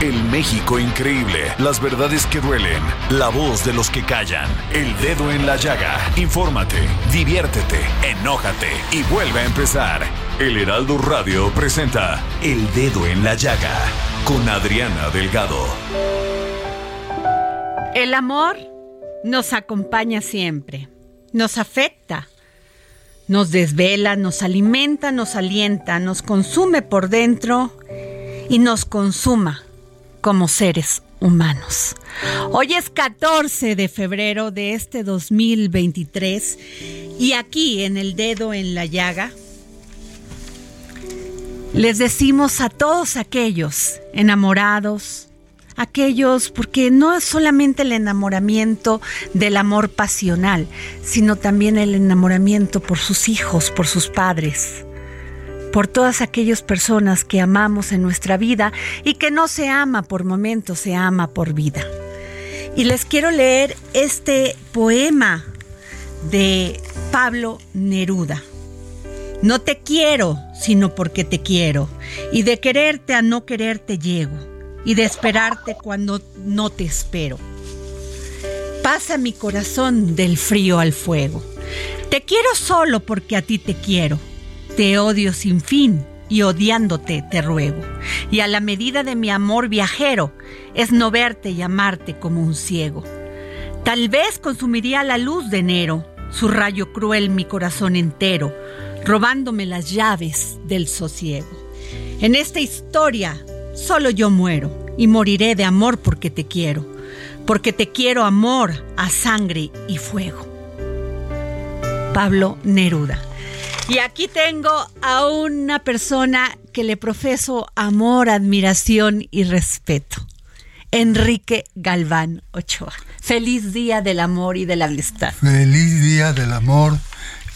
El México increíble. Las verdades que duelen. La voz de los que callan. El dedo en la llaga. Infórmate, diviértete, enójate y vuelve a empezar. El Heraldo Radio presenta El Dedo en la Llaga con Adriana Delgado. El amor nos acompaña siempre, nos afecta, nos desvela, nos alimenta, nos alienta, nos consume por dentro y nos consuma como seres humanos. Hoy es 14 de febrero de este 2023 y aquí en el dedo en la llaga les decimos a todos aquellos enamorados, aquellos, porque no es solamente el enamoramiento del amor pasional, sino también el enamoramiento por sus hijos, por sus padres, por todas aquellas personas que amamos en nuestra vida y que no se ama por momentos, se ama por vida. Y les quiero leer este poema de Pablo Neruda. No te quiero, sino porque te quiero, y de quererte a no quererte llego, y de esperarte cuando no te espero. Pasa mi corazón del frío al fuego. Te quiero solo porque a ti te quiero. Te odio sin fin y odiándote te ruego. Y a la medida de mi amor viajero es no verte y amarte como un ciego. Tal vez consumiría la luz de enero, su rayo cruel mi corazón entero, robándome las llaves del sosiego. En esta historia solo yo muero y moriré de amor porque te quiero, porque te quiero amor a sangre y fuego. Pablo Neruda. Y aquí tengo a una persona que le profeso amor, admiración y respeto. Enrique Galván Ochoa. Feliz día del amor y de la amistad. Feliz día del amor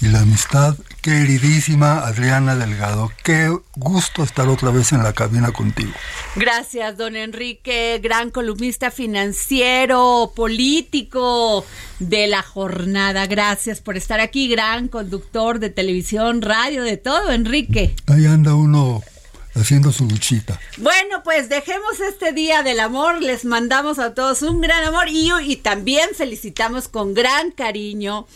y la amistad, queridísima Adriana Delgado. Qué gusto estar otra vez en la cabina contigo. Gracias, don Enrique, gran columnista financiero, político de la jornada. Gracias por estar aquí, gran conductor de televisión, radio, de todo, Enrique. Ahí anda uno haciendo su luchita. Bueno, pues dejemos este día del amor, les mandamos a todos un gran amor y, y también felicitamos con gran cariño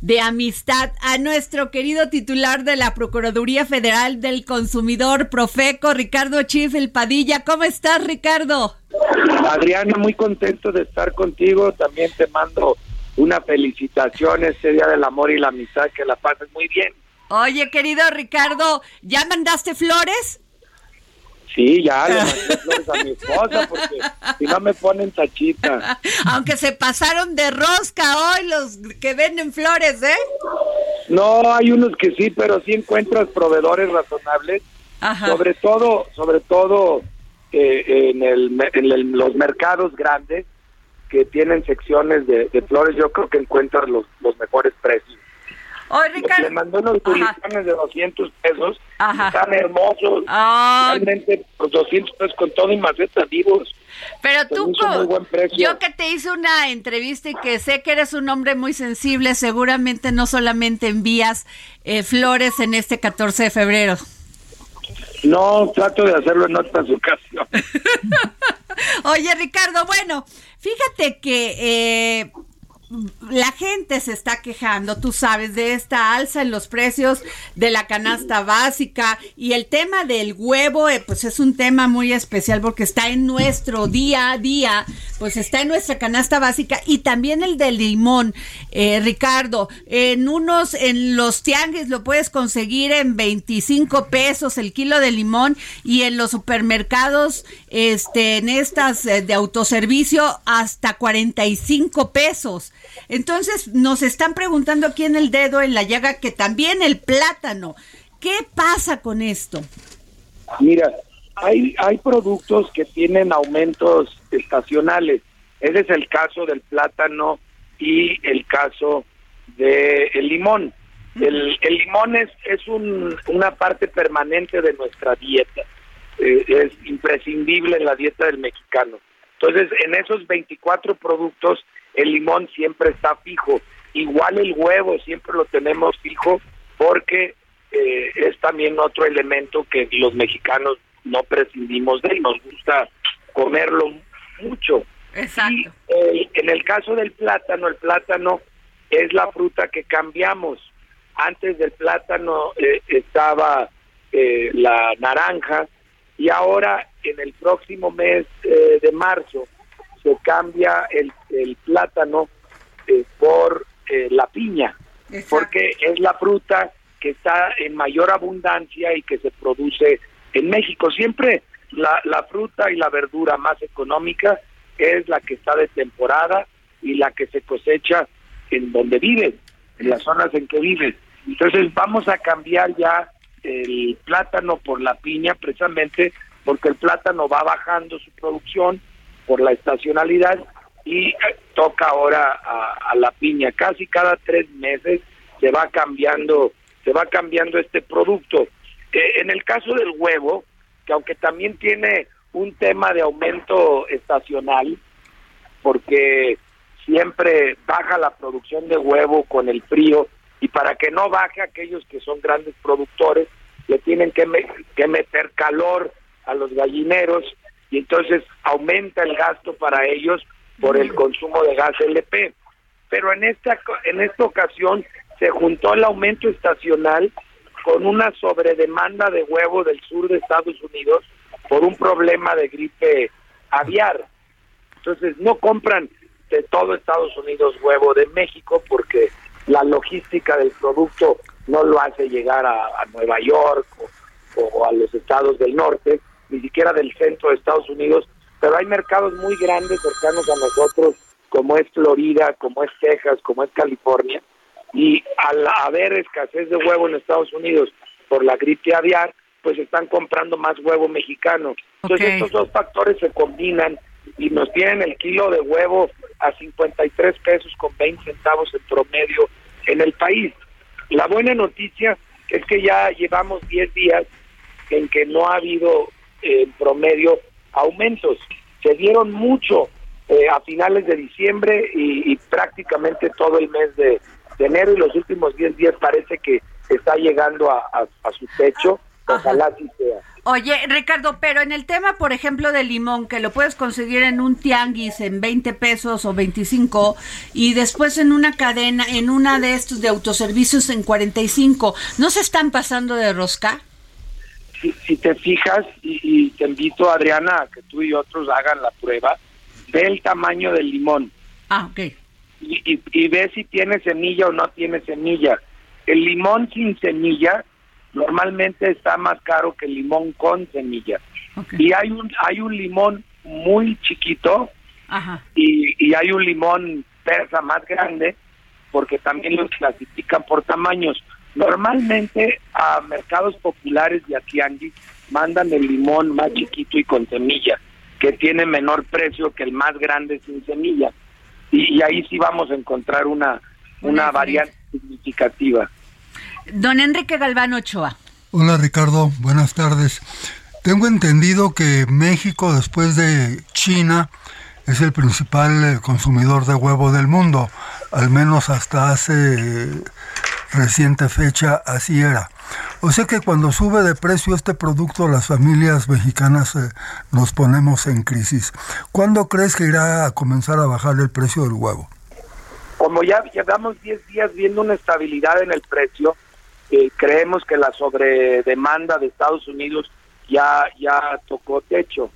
de amistad a nuestro querido titular de la Procuraduría Federal del Consumidor, Profeco, Ricardo Chifel Padilla. ¿Cómo estás, Ricardo? Adriana, muy contento de estar contigo. También te mando una felicitación este Día del Amor y la Amistad, que la pases muy bien. Oye, querido Ricardo, ¿ya mandaste flores? Sí, ya le mandé flores a mi esposa porque si no me ponen tachita. Aunque se pasaron de rosca hoy los que venden flores, ¿eh? No, hay unos que sí, pero sí encuentras proveedores razonables. Ajá. Sobre todo, sobre todo eh, en, el, en el- los mercados grandes que tienen secciones de, de flores, yo creo que encuentras los, los mejores precios. Oye, Ricardo. Le mandó unos tulipanes de 200 pesos, Ajá. están hermosos. Ah. Realmente, pues 200 pesos con todo y macetas vivos. Pero tú, yo que te hice una entrevista y que sé que eres un hombre muy sensible, seguramente no solamente envías eh, flores en este 14 de febrero. No, trato de hacerlo en otras ocasiones. Oye, Ricardo, bueno, fíjate que eh, la gente se está quejando, tú sabes, de esta alza en los precios de la canasta básica y el tema del huevo, eh, pues es un tema muy especial porque está en nuestro día a día, pues está en nuestra canasta básica y también el del limón, eh, Ricardo, en unos, en los tianguis lo puedes conseguir en 25 pesos el kilo de limón y en los supermercados, este, en estas eh, de autoservicio hasta 45 pesos. Entonces nos están preguntando aquí en el dedo, en la llaga, que también el plátano. ¿Qué pasa con esto? Mira, hay, hay productos que tienen aumentos estacionales. Ese es el caso del plátano y el caso del el limón. El, el, limón es, es un, una parte permanente de nuestra dieta. Eh, es imprescindible en la dieta del mexicano. Entonces, en esos 24 productos el limón siempre está fijo. Igual el huevo siempre lo tenemos fijo porque eh, es también otro elemento que los mexicanos no prescindimos de y nos gusta comerlo mucho. Exacto. Y, en el caso del plátano, el plátano es la fruta que cambiamos. Antes del plátano eh, estaba eh, la naranja y ahora en el próximo mes de marzo se cambia el, el plátano eh, por eh, la piña, porque es la fruta que está en mayor abundancia y que se produce en México. Siempre la, la fruta y la verdura más económica es la que está de temporada y la que se cosecha en donde vives, en las zonas en que vives. Entonces vamos a cambiar ya el plátano por la piña precisamente porque el plátano va bajando su producción por la estacionalidad y toca ahora a, la piña. Casi cada tres meses se va cambiando, se va cambiando este producto. Eh, en el caso del huevo, que aunque también tiene un tema de aumento estacional, porque siempre baja la producción de huevo con el frío y para que no baje aquellos que son grandes productores le tienen que, que meter calor a los gallineros y entonces aumenta el gasto para ellos por el consumo de gas LP. Pero en esta en esta ocasión se juntó el aumento estacional con una sobredemanda de huevo del sur de Estados Unidos por un problema de gripe aviar. Entonces no compran de todo Estados Unidos huevo de México porque la logística del producto no lo hace llegar a, Nueva York o a los estados del norte, ni siquiera del centro de Estados Unidos, pero hay mercados muy grandes cercanos a nosotros, como es Florida, como es Texas, como es California, y al haber escasez de huevo en Estados Unidos por la gripe aviar, pues están comprando más huevo mexicano. Entonces estos dos factores se combinan y nos tienen el kilo de huevo a 53 pesos con 20 centavos en promedio en el país. La buena noticia es que ya llevamos 10 días en que no ha habido en promedio aumentos. Se dieron mucho eh, a finales de diciembre y, prácticamente todo el mes de, enero y los últimos 10 días parece que está llegando a, su techo. Ojalá así sea. Oye, Ricardo, pero en el tema, por ejemplo, del limón, que lo puedes conseguir en un tianguis en 20 pesos o 25 y después en una cadena, en una de estos de autoservicios en 45, ¿no se están pasando de rosca? Si, te fijas, y, te invito, Adriana, a que tú y otros hagan la prueba, ve el tamaño del limón. Ah, ok. Y, y, ve si tiene semilla o no tiene semilla. El limón sin semilla normalmente está más caro que el limón con semilla. Y hay un, hay un limón muy chiquito Y, y hay un limón persa más grande porque también los clasifican por tamaños. Normalmente a mercados populares y a tianguis mandan el limón más chiquito y con semilla, que tiene menor precio que el más grande sin semilla. Y, ahí sí vamos a encontrar una, una variante significativa. Don Enrique Galván Ochoa. Hola Ricardo, buenas tardes. Tengo entendido que México, después de China, es el principal eh, consumidor de huevo del mundo, al menos hasta hace reciente fecha así era. O sea que cuando sube de precio este producto, las familias mexicanas eh, nos ponemos en crisis. ¿Cuándo crees que irá a comenzar a bajar el precio del huevo? como ya llevamos 10 días viendo una estabilidad en el precio, eh, creemos que la sobredemanda de Estados Unidos ya, ya tocó techo.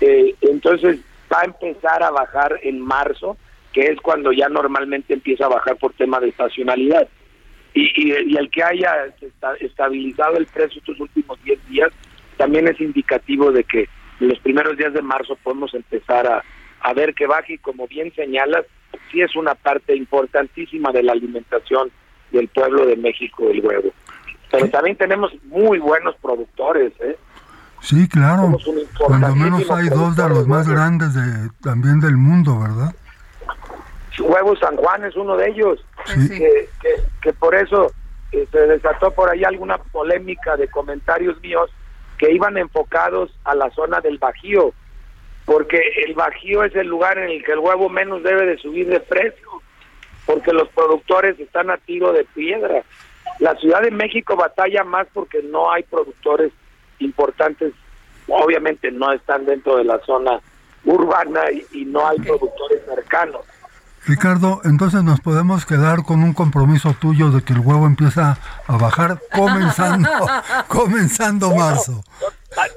Eh, entonces va a empezar a bajar en marzo, que es cuando ya normalmente empieza a bajar por tema de estacionalidad. Y, y, el que haya estabilizado el precio estos últimos 10 días también es indicativo de que en los primeros días de marzo podemos empezar a, a ver que baje y como bien señalas, sí es una parte importantísima de la alimentación del pueblo de México el huevo. Pero también tenemos muy buenos productores, ¿eh? Sí, claro. Cuando menos hay dos de los más grandes de, también del mundo, ¿verdad? Huevo San Juan es uno de ellos, que, que, por eso eh, se desató por ahí alguna polémica de comentarios míos que iban enfocados a la zona del Bajío, porque el Bajío es el lugar en el que el huevo menos debe de subir de precio, porque los productores están a tiro de piedra. La Ciudad de México batalla más porque no hay productores importantes, obviamente no están dentro de la zona urbana y, no hay productores cercanos. Ricardo, entonces nos podemos quedar con un compromiso tuyo de que el huevo empieza a bajar comenzando, comenzando marzo.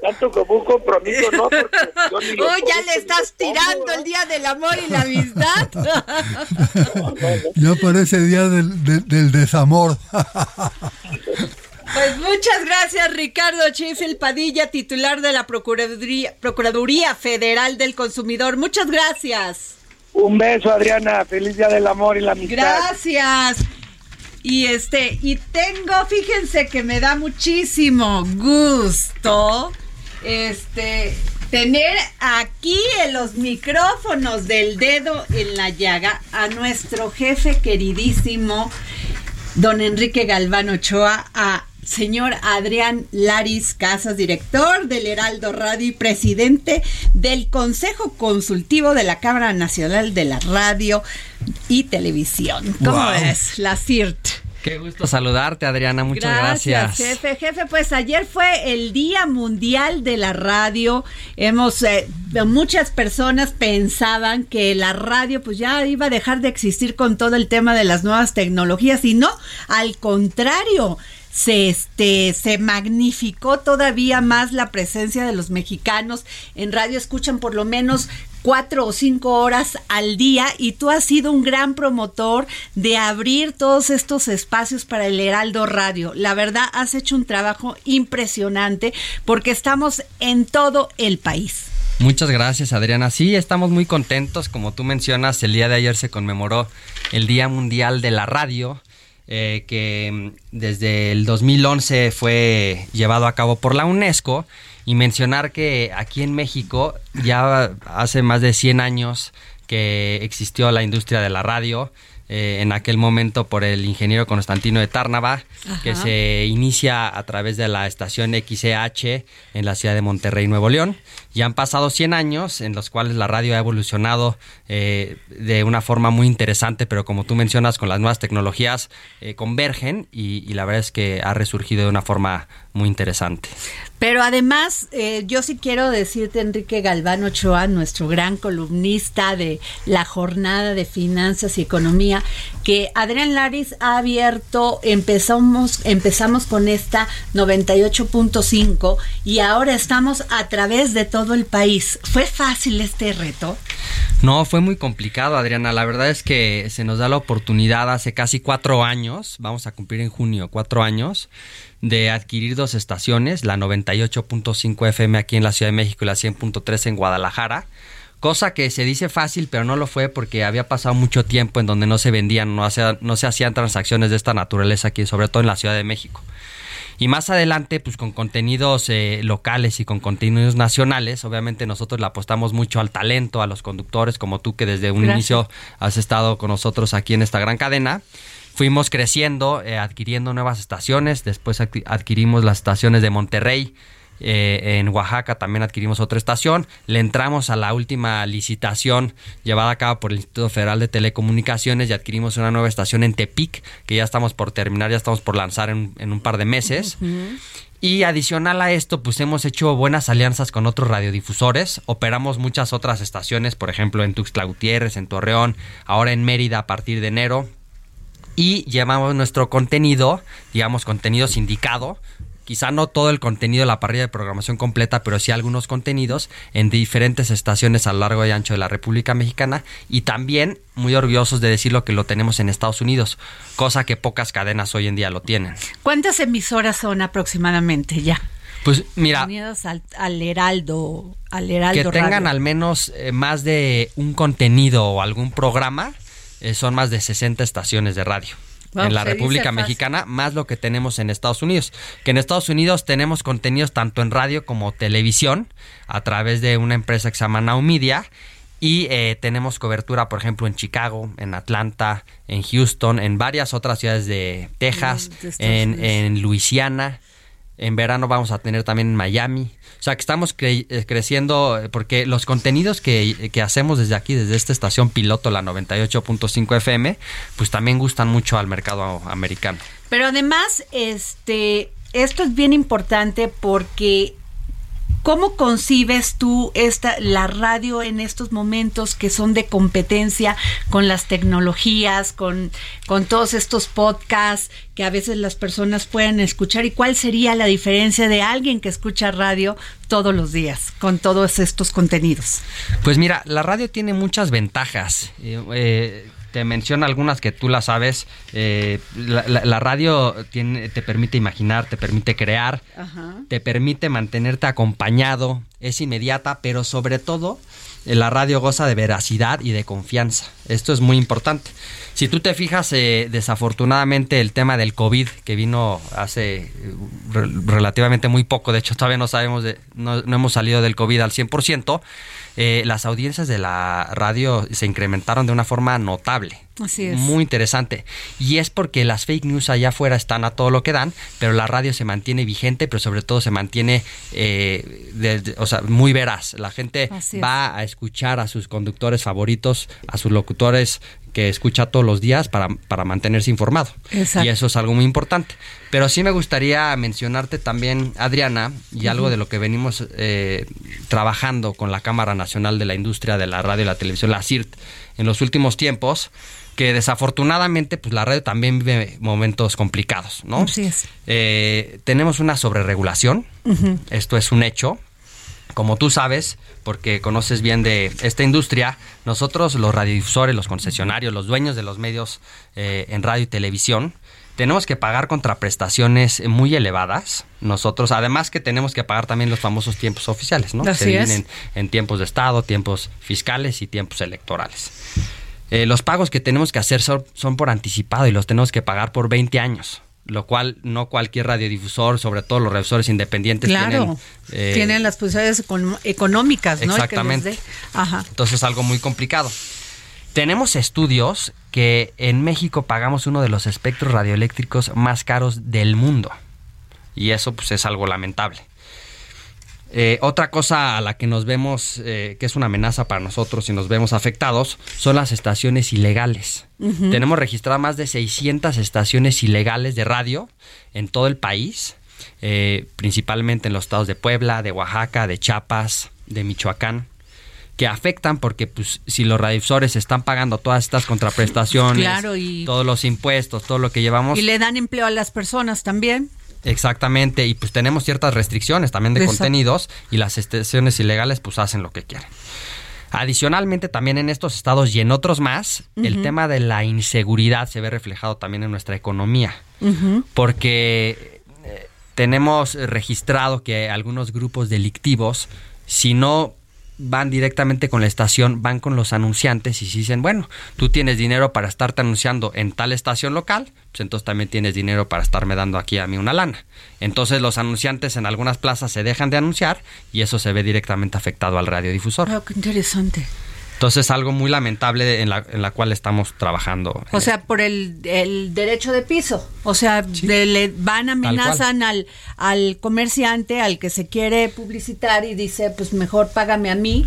Tanto como un compromiso, ¿no? Porque oh, ya le estás tirando el día del amor y la amistad. ya parece día del, del desamor. Pues muchas gracias, Ricardo Chifil Padilla, titular de la Procuraduría, Procuraduría Federal del Consumidor. Muchas gracias. Un beso, Adriana. Feliz día del amor y la amistad. Gracias. Y este, y tengo, fíjense que me da muchísimo gusto este tener aquí en los micrófonos del dedo en la llaga a nuestro jefe queridísimo, don Enrique Galván Ochoa, a señor Adrián Laris Casas, director del Heraldo Radio y presidente del Consejo Consultivo de la Cámara Nacional de la Radio y Televisión. ¿Cómo es? La CIRT. Qué gusto saludarte, Adriana. Muchas gracias. gracias. Jefe, jefe, pues ayer fue el Día Mundial de la Radio. Hemos, eh, muchas personas pensaban que la radio pues ya iba a dejar de existir con todo el tema de las nuevas tecnologías y no, al contrario se este se magnificó todavía más la presencia de los mexicanos en radio escuchan por lo menos cuatro o cinco horas al día y tú has sido un gran promotor de abrir todos estos espacios para el Heraldo Radio. La verdad, has hecho un trabajo impresionante porque estamos en todo el país. Muchas gracias Adriana. Sí, estamos muy contentos. Como tú mencionas, el día de ayer se conmemoró el Día Mundial de la Radio. Eh, que mm, desde el 2011 fue llevado a cabo por la UNESCO y mencionar que aquí en México ya hace más de 100 años que existió la industria de la radio. Eh, en aquel momento por el ingeniero Constantino de Tárnava, que se inicia a través de la estación XCH en la ciudad de Monterrey, Nuevo León. Y han pasado 100 años en los cuales la radio ha evolucionado eh, de una forma muy interesante, pero como tú mencionas, con las nuevas tecnologías eh, convergen y, y, la verdad es que ha resurgido de una forma muy interesante. Pero además, eh, yo sí quiero decirte, Enrique Galván Ochoa, nuestro gran columnista de la jornada de finanzas y economía, que Adrián Laris ha abierto, empezamos, empezamos con esta 98.5 y ahora estamos a través de todo el país. ¿Fue fácil este reto? No, fue muy complicado, Adriana. La verdad es que se nos da la oportunidad hace casi cuatro años, vamos a cumplir en junio cuatro años, de adquirir dos estaciones, la 98.5 FM aquí en la Ciudad de México y la 100.3 en Guadalajara. Cosa que se dice fácil, pero no lo fue porque había pasado mucho tiempo en donde no se vendían, no, no se hacían transacciones de esta naturaleza aquí, sobre todo en la Ciudad de México. Y más adelante, pues con contenidos eh, locales y con contenidos nacionales, obviamente nosotros le apostamos mucho al talento, a los conductores, como tú que desde un inicio has estado con nosotros aquí en esta gran cadena fuimos creciendo, eh, adquiriendo nuevas estaciones, después adquirimos las estaciones de Monterrey, Eh, en Oaxaca también adquirimos otra estación. Le entramos a la última licitación llevada a cabo por el Instituto Federal de Telecomunicaciones y adquirimos una nueva estación en Tepic, que ya estamos por terminar, ya estamos por lanzar en, en un par de meses. Y adicional a esto, pues hemos hecho buenas alianzas con otros radiodifusores. Operamos muchas otras estaciones, por ejemplo, en Tuxtla Gutiérrez, en Torreón, ahora en Mérida a partir de enero. Y llevamos nuestro contenido, digamos, contenido sindicado, quizá no todo el contenido de la parrilla de programación completa, pero sí algunos contenidos en diferentes estaciones a lo largo y ancho de la República Mexicana y también muy orgullosos de decirlo que lo tenemos en Estados Unidos, cosa que pocas cadenas hoy en día lo tienen. ¿Cuántas emisoras son aproximadamente ya? Pues mira, al, al Heraldo, al Heraldo que tengan Radio. al menos eh, más de un contenido o algún programa, eh, son más de 60 estaciones de radio. Wow, en la República. Mexicana, más lo que tenemos en Estados Unidos. Que en Estados Unidos tenemos contenidos tanto en radio como televisión a través de una empresa que se llama Now Media. Y eh, tenemos cobertura, por ejemplo, en Chicago, en Atlanta, en Houston, en varias otras ciudades de Texas, Mm, en, en Luisiana. En verano vamos a tener también en Miami. O sea que estamos eh, creciendo eh, porque los contenidos que, que hacemos desde aquí, desde esta estación piloto, la 98.5 FM, pues también gustan mucho al mercado americano. Pero además, este, esto es bien importante porque ¿cómo concibes tú esta la radio en estos momentos que son de competencia con las tecnologías, con, con todos estos podcasts que a veces las personas pueden escuchar? ¿Y cuál sería la diferencia de alguien que escucha radio todos los días con todos estos contenidos? Pues mira, la radio tiene muchas ventajas. Eh, eh, te menciono algunas que tú las sabes. Eh, la, la- la radio tiene, te permite imaginar, te permite crear, te permite mantenerte acompañado, es inmediata, pero sobre todo eh, la radio goza de veracidad y de confianza. Esto es muy importante. Si tú te fijas, eh, desafortunadamente el tema del COVID que vino hace eh, re- relativamente muy poco, de hecho todavía no sabemos, de, no, no hemos salido del COVID al 100%, eh, las audiencias de la radio se incrementaron de una forma notable. Así es. Muy interesante. Y es porque las fake news allá afuera están a todo lo que dan, pero la radio se mantiene vigente, pero sobre todo se mantiene, eh, de- de- o sea, muy veraz. La gente va a escuchar a sus conductores favoritos, a sus locutores que escucha todos los días para, para mantenerse informado. Exacto. Y eso es algo muy importante. Pero sí me gustaría mencionarte también, Adriana, y algo de lo que venimos eh, trabajando con la Cámara Nacional de la Industria de la Radio y la Televisión, la CIRT, en los últimos tiempos, que desafortunadamente pues la radio también vive momentos complicados, ¿no? Así es. Eh, tenemos una sobreregulación, esto es un hecho, como tú sabes, porque conoces bien de esta industria, nosotros los radiodifusores, los concesionarios, los dueños de los medios eh, en radio y televisión, tenemos que pagar contraprestaciones muy elevadas. Nosotros, además que tenemos que pagar también los famosos tiempos oficiales, ¿no? Así Se dividen es. en, en tiempos de Estado, tiempos fiscales y tiempos electorales. Eh, los pagos que tenemos que hacer son, son por anticipado y los tenemos que pagar por 20 años, lo cual no cualquier radiodifusor, sobre todo los radiodifusores independientes, Claro, tienen. eh, tienen las posibilidades econ- económicas, ¿no? El que les Exactamente. Ajá. Entonces es algo muy complicado. Tenemos estudios que en México pagamos uno de los espectros radioeléctricos más caros del mundo. Y eso pues es algo lamentable. Eh, otra cosa a la que nos vemos, eh, que es una amenaza para nosotros y nos vemos afectados, son las estaciones ilegales. Tenemos registradas más de 600 estaciones ilegales de radio en todo el país, eh, principalmente en los estados de Puebla, de Oaxaca, de Chiapas, de Michoacán que afectan porque pues si los radiodifusores están pagando todas estas contraprestaciones, Claro, y- todos los impuestos, todo lo que llevamos, Y le dan empleo a las personas también. Exactamente, y pues tenemos ciertas restricciones también de Exacto. contenidos y las estaciones ilegales pues hacen lo que quieren. Adicionalmente, también en estos estados y en otros más, el tema de la inseguridad se ve reflejado también en nuestra economía. Porque eh, tenemos registrado que algunos grupos delictivos, si no van directamente con la estación, van con los anunciantes y si dicen, bueno, tú tienes dinero para estarte anunciando en tal estación local, pues entonces también tienes dinero para estarme dando aquí a mí una lana. Entonces los anunciantes en algunas plazas se dejan de anunciar y eso se ve directamente afectado al radiodifusor. Wow, qué interesante. Entonces, algo muy lamentable en la, en la cual estamos trabajando. O sea, por el, el derecho de piso. O sea, de- le van amenazan al, al comerciante, al que se quiere publicitar y dice, pues mejor págame a mí.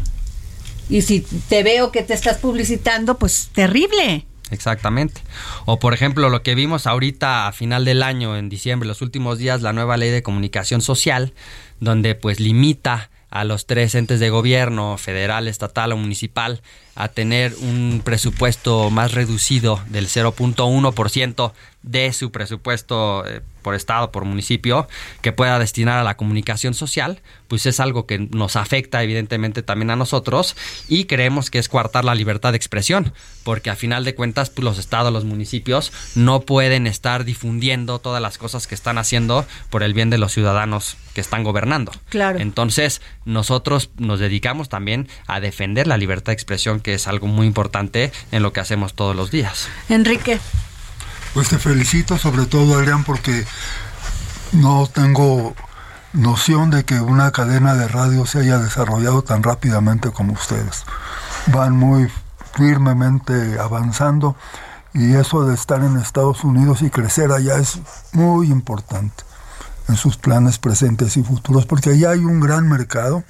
Y si te veo que te estás publicitando, pues terrible. Exactamente. O por ejemplo, lo que vimos ahorita a final del año, en diciembre, los últimos días, la nueva ley de comunicación social, donde pues limita a los tres entes de gobierno, federal, estatal o municipal, a tener un presupuesto más reducido del 0.1% de su presupuesto eh, por estado, por municipio, que pueda destinar a la comunicación social, pues es algo que nos afecta evidentemente también a nosotros y creemos que es coartar la libertad de expresión, porque a final de cuentas pues, los estados, los municipios no pueden estar difundiendo todas las cosas que están haciendo por el bien de los ciudadanos que están gobernando. Claro. Entonces, nosotros nos dedicamos también a defender la libertad de expresión, que es algo muy importante en lo que hacemos todos los días. Enrique. Pues te felicito sobre todo, Adrián, porque no tengo noción de que una cadena de radio se haya desarrollado tan rápidamente como ustedes. Van muy firmemente avanzando y eso de estar en Estados Unidos y crecer allá es muy importante en sus planes presentes y futuros, porque allá hay un gran mercado,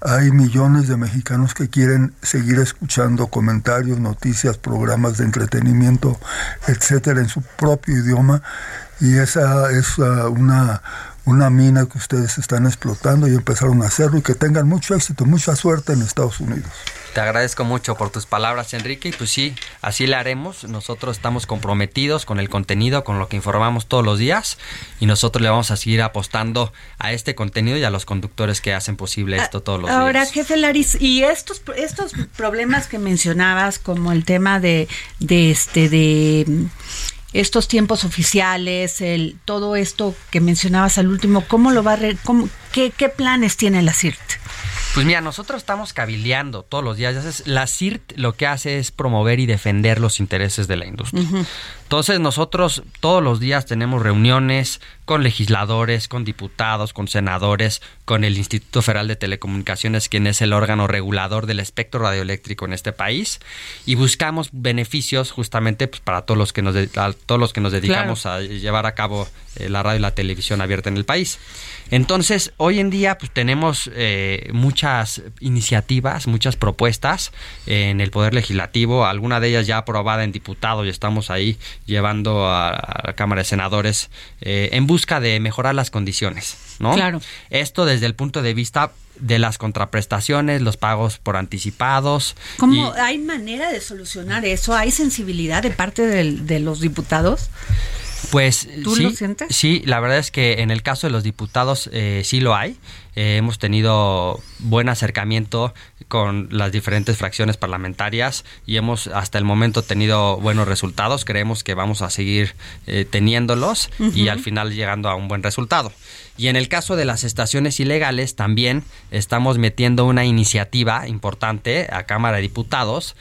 hay millones de mexicanos que quieren seguir escuchando comentarios, noticias, programas de entretenimiento, etcétera, en su propio idioma, y esa es uh, una, una mina que ustedes están explotando y empezaron a hacerlo, y que tengan mucho éxito, mucha suerte en Estados Unidos. Te agradezco mucho por tus palabras, Enrique, y pues sí, así le haremos. Nosotros estamos comprometidos con el contenido, con lo que informamos todos los días, y nosotros le vamos a seguir apostando a este contenido y a los conductores que hacen posible esto todos los Ahora, días. jefe Laris, y estos estos problemas que mencionabas, como el tema de, de este de estos tiempos oficiales, el todo esto que mencionabas al último, ¿cómo lo va a re- cómo- qué, qué planes tiene la CIRT? Pues mira, nosotros estamos cabildeando todos los días. La CIRT lo que hace es promover y defender los intereses de la industria. Entonces nosotros todos los días tenemos reuniones con legisladores, con diputados, con senadores, con el Instituto Federal de Telecomunicaciones, quien es el órgano regulador del espectro radioeléctrico en este país, y buscamos beneficios justamente pues, para todos los que nos de- todos los que nos dedicamos a llevar a cabo eh, la radio y la televisión abierta en el país. Entonces, hoy en día pues tenemos eh, muchas iniciativas, muchas propuestas eh, en el Poder Legislativo, alguna de ellas ya aprobada en diputado y estamos ahí llevando a, a la Cámara de Senadores eh, en busca de mejorar las condiciones, ¿no? Claro. Esto desde el punto de vista de las contraprestaciones, los pagos por anticipados. ¿Cómo y- hay manera de solucionar eso? ¿Hay sensibilidad de parte del- de los diputados? Pues ¿Tú sí, lo sientes? sí, la verdad es que en el caso de los diputados eh, sí lo hay. Eh, hemos tenido buen acercamiento con las diferentes fracciones parlamentarias y hemos hasta el momento tenido buenos resultados. Creemos que vamos a seguir eh, teniéndolos y al final llegando a un buen resultado. Y en el caso de las estaciones ilegales también estamos metiendo una iniciativa importante a Cámara de Diputados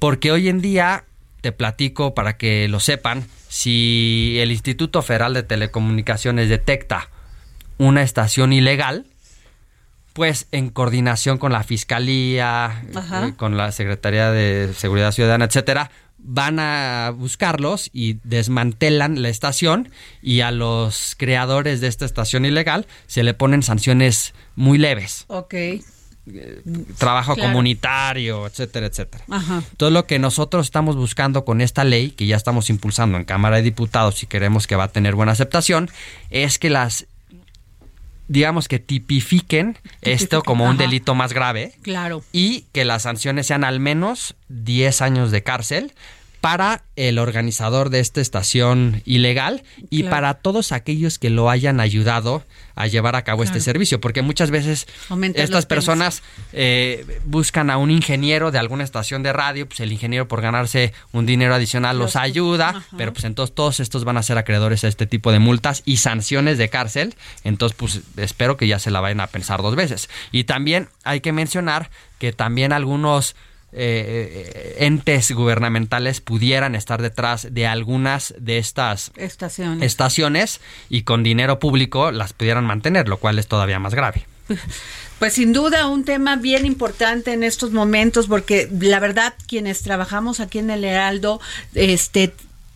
porque hoy en día, te platico para que lo sepan, si el Instituto Federal de Telecomunicaciones detecta una estación ilegal, pues en coordinación con la Fiscalía, Ajá. eh, con la Secretaría de Seguridad Ciudadana, etcétera, van a buscarlos y desmantelan la estación y a los creadores de esta estación ilegal se le ponen sanciones muy leves Ok. Trabajo Claro. comunitario, etcétera, etcétera. Ajá. Todo lo que nosotros estamos buscando con esta ley, que ya estamos impulsando en Cámara de Diputados y queremos que va a tener buena aceptación, es que las, digamos que tipifiquen esto como un delito más grave Claro. y que las sanciones sean al menos 10 años de cárcel para el organizador de esta estación ilegal y Claro. para todos aquellos que lo hayan ayudado a llevar a cabo este servicio, porque muchas veces estas personas eh, buscan a un ingeniero de alguna estación de radio, pues el ingeniero por ganarse un dinero adicional los, Los- ayuda, ajá. pero pues entonces todos estos van a ser acreedores a este tipo de multas y sanciones de cárcel, entonces pues espero que ya se la vayan a pensar dos veces. Y también hay que mencionar que también algunos eh, entes gubernamentales pudieran estar detrás de algunas de estas Estaciones. estaciones y con dinero público las pudieran mantener, lo cual es todavía más grave. Pues sin duda un tema bien importante en estos momentos porque la verdad quienes trabajamos aquí en el Heraldo, este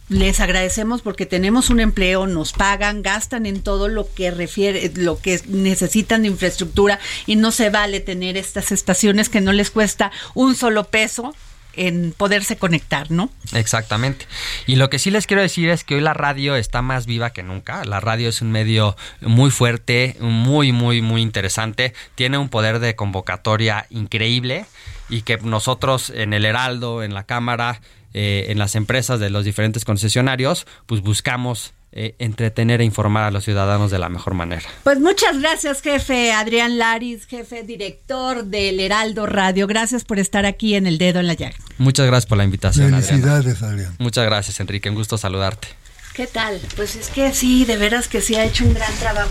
les agradecemos porque tenemos un empleo, nos pagan, gastan en todo lo que refiere, lo que necesitan de infraestructura y no se vale tener estas estaciones que no les cuesta un solo peso en poderse conectar, ¿no? Exactamente. Y lo que sí les quiero decir es que hoy la radio está más viva que nunca. La radio es un medio muy fuerte, muy, muy, muy interesante. Tiene un poder de convocatoria increíble y que nosotros en el Heraldo, en la Cámara, eh, en las empresas de los diferentes concesionarios, pues buscamos eh, entretener e informar a los ciudadanos de la mejor manera. Pues muchas gracias, jefe Adrián Laris, jefe director del Heraldo Radio. Gracias por estar aquí en El Dedo en la Llaga. Muchas gracias por la invitación. Felicidades, Adrián. Muchas gracias, Enrique. Un gusto saludarte. ¿Qué tal? Pues es que sí, de veras que sí ha hecho un gran trabajo.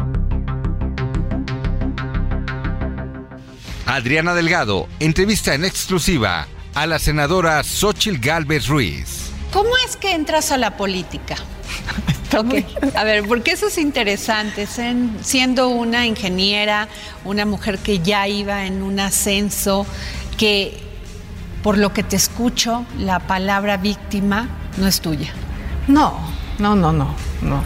Adriana Delgado entrevista en exclusiva a la senadora Xochil Gálvez Ruiz. ¿Cómo es que entras a la política? A ver, porque eso es interesante, siendo una ingeniera, una mujer que ya iba en un ascenso, que por lo que te escucho, la palabra víctima no es tuya. No, no, no, no, no.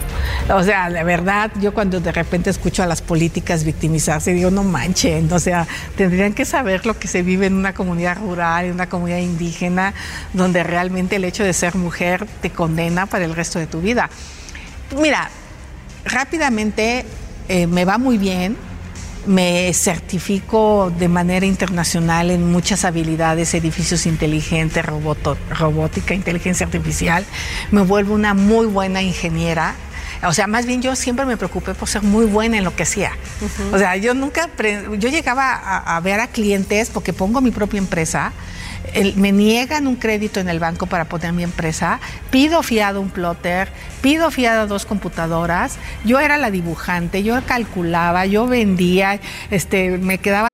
O sea, de verdad, yo cuando de repente escucho a las políticas victimizarse, digo, no manchen, o sea, tendrían que saber lo que se vive en una comunidad rural, en una comunidad indígena, donde realmente el hecho de ser mujer te condena para el resto de tu vida. Mira, rápidamente eh, me va muy bien, me certifico de manera internacional en muchas habilidades, edificios inteligentes, robótica, inteligencia artificial. Me vuelvo una muy buena ingeniera. O sea, más bien yo siempre me preocupé por ser muy buena en lo que hacía. O sea, yo nunca, yo llegaba a, a ver a clientes porque pongo mi propia empresa me niegan un crédito en el banco para poner mi empresa, pido fiado un plotter, pido fiado dos computadoras, yo era la dibujante, yo calculaba, yo vendía, este, me quedaba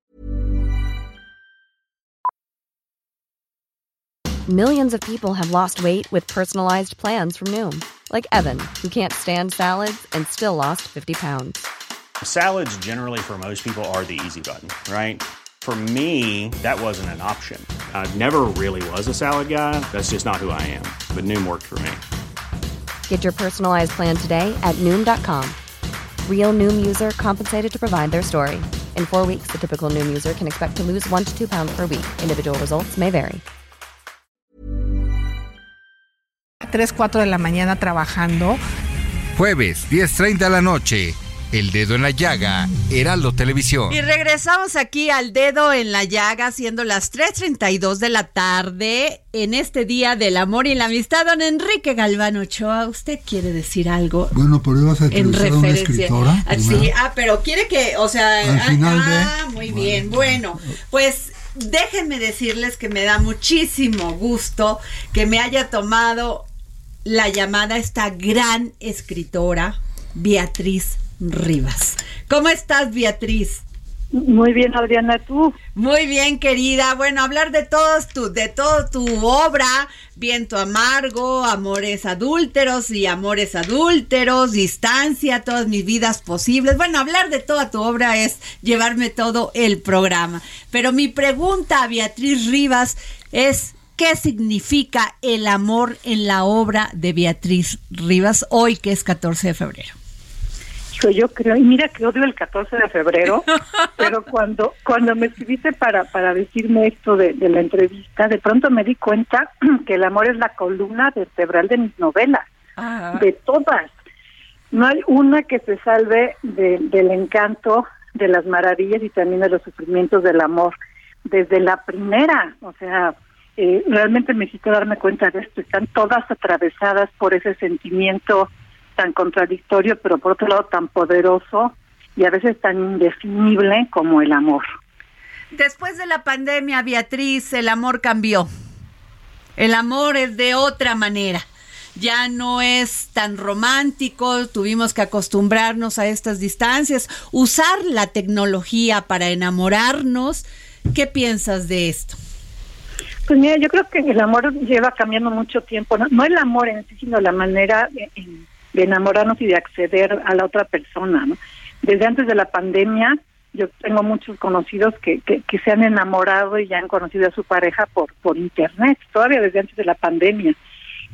Millions of people have lost weight with personalized plans from Noom, like Evan, who can't stand salads and still lost 50 pounds. Salads generally for most people are the easy button, right? For me, that wasn't an option. I never really was a salad guy. That's just not who I am. But Noom worked for me. Get your personalized plan today at Noom.com. Real Noom user compensated to provide their story. In four weeks, the typical Noom user can expect to lose one to two pounds per week. Individual results may vary. 3, 4 de la mañana trabajando. Jueves, 10.30 de la noche. El dedo en la llaga, Heraldo Televisión. Y regresamos aquí al dedo en la llaga, siendo las 3.32 de la tarde, en este día del amor y la amistad. Don Enrique Galván Ochoa, ¿usted quiere decir algo? Bueno, pero ibas a en referencia. a una escritora. Ah, sí, ah, pero quiere que, o sea, Al ah, final ah, de- muy bien, bueno, pues déjenme decirles que me da muchísimo gusto que me haya tomado la llamada esta gran escritora, Beatriz Rivas. ¿Cómo estás, Beatriz? Muy bien, Adriana, ¿tú? Muy bien, querida. Bueno, hablar de todos tu, de todo tu obra, Viento Amargo, Amores Adúlteros y Amores Adúlteros, Distancia, todas mis vidas posibles. Bueno, hablar de toda tu obra es llevarme todo el programa. Pero mi pregunta a Beatriz Rivas es, ¿qué significa el amor en la obra de Beatriz Rivas hoy que es 14 de febrero? Yo creo, y mira que odio el 14 de febrero, pero cuando cuando me escribiste para, para decirme esto de, la entrevista, de pronto me di cuenta que el amor es la columna vertebral de mis novelas, de todas. No hay una que se salve del encanto, de las maravillas y también de los sufrimientos del amor. Desde la primera, o sea, eh, realmente me hiciste darme cuenta de esto, están todas atravesadas por ese sentimiento tan contradictorio, pero por otro lado tan poderoso y a veces tan indefinible como el amor. Después de la pandemia, Beatriz, el amor cambió. El amor es de otra manera. Ya no es tan romántico, tuvimos que acostumbrarnos a estas distancias, usar la tecnología para enamorarnos. ¿Qué piensas de esto? Pues mira, yo creo que el amor lleva cambiando mucho tiempo, no, el amor en sí, sino la manera en, de enamorarnos y de acceder a la otra persona. ¿no? Desde antes de la pandemia, yo tengo muchos conocidos que, que, se han enamorado y ya han conocido a su pareja por, por internet, todavía desde antes de la pandemia.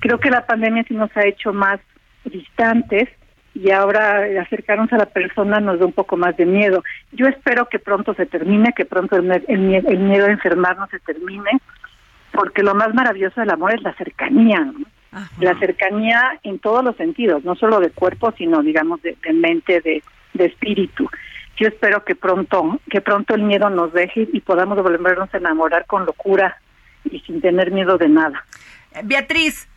Creo que la pandemia sí nos ha hecho más distantes y ahora acercarnos a la persona nos da un poco más de miedo. Yo espero que pronto se termine, que pronto el, el, el miedo a enfermarnos se termine, porque lo más maravilloso del amor es la cercanía. ¿no? La cercanía en todos los sentidos, no solo de cuerpo, sino digamos de, mente, de, espíritu. Yo espero que pronto, que pronto el miedo nos deje y podamos volvernos a enamorar con locura y sin tener miedo de nada. Beatriz,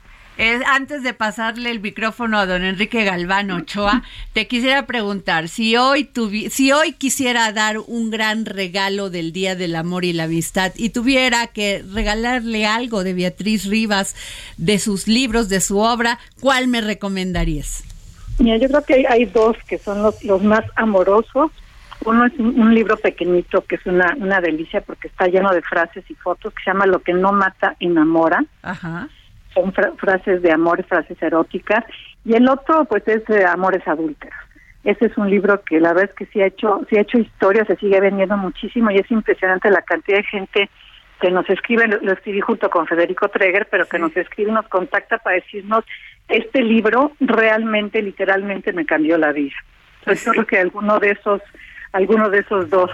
antes de pasarle el micrófono a don Enrique Galván Ochoa, te quisiera preguntar, si hoy, si hoy quisiera dar un gran regalo del Día del Amor y la Amistad y tuviera que regalarle algo de Beatriz Rivas, de sus libros, de su obra, ¿cuál me recomendarías? Mira, yo creo que hay, dos que son los, los más amorosos. Uno es un, libro pequeñito que es una, una delicia porque está lleno de frases y fotos que se llama Lo que no mata enamora. Ajá son frases de amor, frases eróticas, y el otro pues es Amores Adúlteros. Ese es un libro que la verdad es que sí ha hecho, sí ha hecho historia, se sigue vendiendo muchísimo y es impresionante la cantidad de gente que nos escribe, lo, escribí junto con Federico Treger, pero que nos escribe nos contacta para decirnos, este libro realmente, literalmente me cambió la vida. Entonces yo creo que alguno de esos, alguno de esos dos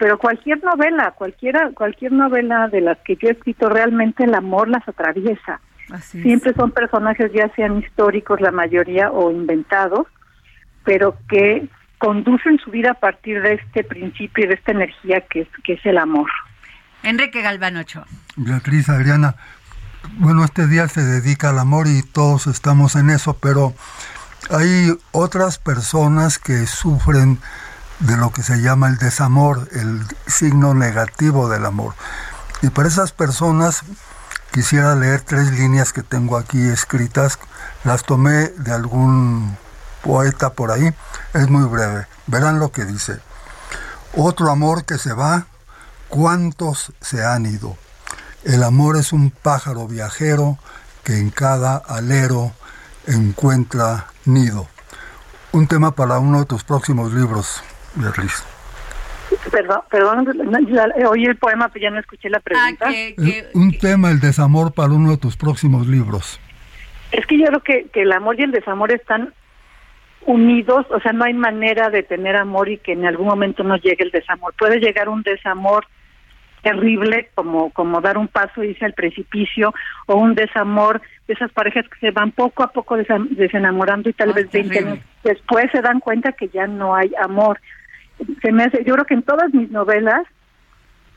pero cualquier novela, cualquiera, cualquier novela de las que yo he escrito, realmente el amor las atraviesa. Siempre son personajes ya sean históricos la mayoría o inventados, pero que conducen su vida a partir de este principio, de esta energía que es, que es el amor. Enrique Galván Ochoa. Beatriz Adriana, bueno, este día se dedica al amor y todos estamos en eso, pero hay otras personas que sufren de lo que se llama el desamor, el signo negativo del amor. Y para esas personas Quisiera leer tres líneas que tengo aquí escritas. Las tomé de algún poeta por ahí. Es muy breve. Verán lo que dice. Otro amor que se va, ¿cuántos se han ido? El amor es un pájaro viajero que en cada alero encuentra nido. Un tema para uno de tus próximos libros, Beatriz. Perdón, perdón, oí el poema, pero ya no escuché la pregunta. Ah, eh, un tema, el desamor, para uno de tus próximos libros. Es que yo creo que, que el amor y el desamor están unidos, o sea, no hay manera de tener amor y que en algún momento no llegue el desamor. Puede llegar un desamor terrible como como dar un paso y irse al precipicio o un desamor de esas parejas que se van poco a poco desenamorando y tal vez 20 años después se dan cuenta que ya no hay amor se me hace, yo creo que en todas mis novelas